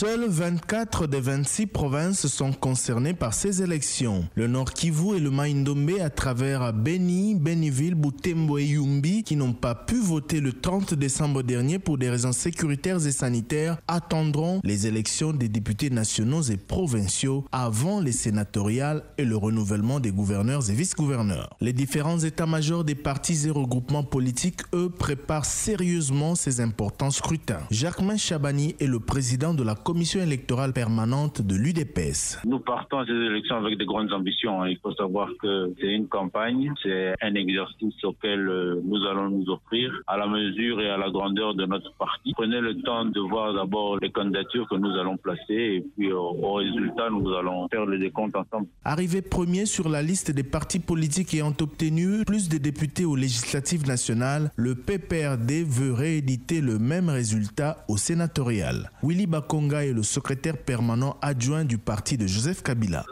Seules 24 des 26 provinces sont concernées par ces élections. Le Nord Kivu et le Maïndombe à travers Beni, Beniville, Butembo et Yumbi qui n'ont pas pu voter le 30 décembre dernier pour des raisons sécuritaires et sanitaires attendront les élections des députés nationaux et provinciaux avant les sénatoriales et le renouvellement des gouverneurs et vice-gouverneurs. Les différents états-majors des partis et regroupements politiques, eux, préparent sérieusement ces importants scrutins. Jacquemin Chabani est le président de la commission électorale permanente de l'UDPS. Nous partons à ces élections avec de grandes ambitions. Il faut savoir que c'est une campagne, c'est un exercice auquel euh, nous allons nous offrir à la mesure et à la grandeur de notre parti. Prenez le temps de voir d'abord les candidatures que nous allons placer et puis au, au résultat, nous allons faire le décompte ensemble. Arrivé premier sur la liste des partis politiques ayant obtenu plus de députés aux législatives nationales, le PPRD veut rééditer le même résultat au sénatorial. Willy Bakonga est le secrétaire permanent adjoint du parti de Joseph Kabila.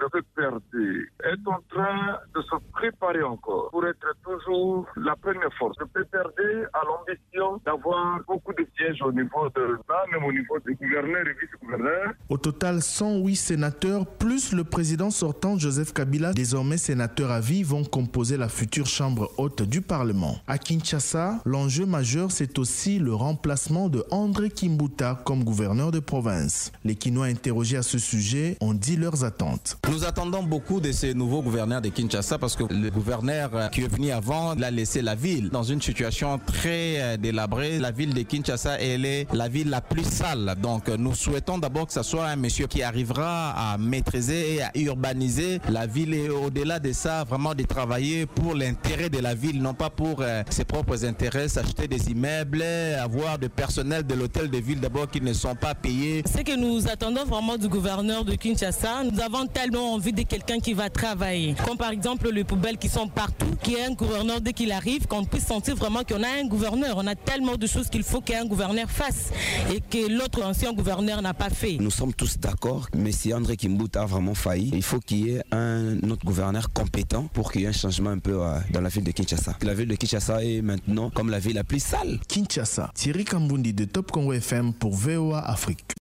Est en train de se préparer encore pour être toujours la première force. Le PPRD a l'ambition d'avoir beaucoup de sièges au niveau de là, même au niveau des gouverneurs et vice-gouverneurs. Au total, 108 sénateurs plus le président sortant Joseph Kabila, désormais sénateur à vie, vont composer la future chambre haute du Parlement. À Kinshasa, l'enjeu majeur, c'est aussi le remplacement de André Kimbuta comme gouverneur de province. Les Kinois interrogés à ce sujet ont dit leurs attentes. Nous attendons beaucoup de ces nouveaux gouverneurs de Kinshasa parce que le gouverneur qui est venu avant l'a laissé la ville dans une situation très délabrée. La ville de Kinshasa, elle est la ville la plus sale. Donc nous souhaitons d'abord que ce soit un monsieur qui arrivera à maîtriser et à urbaniser la ville et au-delà de ça, vraiment de travailler pour l'intérêt de la ville, non pas pour euh, ses propres intérêts, s'acheter des immeubles, avoir du personnel de l'hôtel de ville d'abord qui ne sont pas payés. Ce que nous attendons vraiment du gouverneur de Kinshasa, nous avons tellement envie de quelqu'un qui va travailler. Comme par exemple les poubelles qui sont partout, qui est un gouverneur dès qu'il arrive, qu'on puisse sentir vraiment qu'on a un gouverneur. On a tellement de choses qu'il faut qu'un gouverneur fasse et que l'autre ancien gouverneur n'a pas fait. Nous sommes tous d'accord, mais si André Kimbuta a vraiment failli, il faut qu'il y ait un autre gouverneur compétent pour qu'il y ait un changement un peu euh, dans la ville de Kinshasa. La ville de Kinshasa est maintenant comme la ville la plus sale. Kinshasa, Thierry Kambundi de Top Congo FM pour VOA Afrique.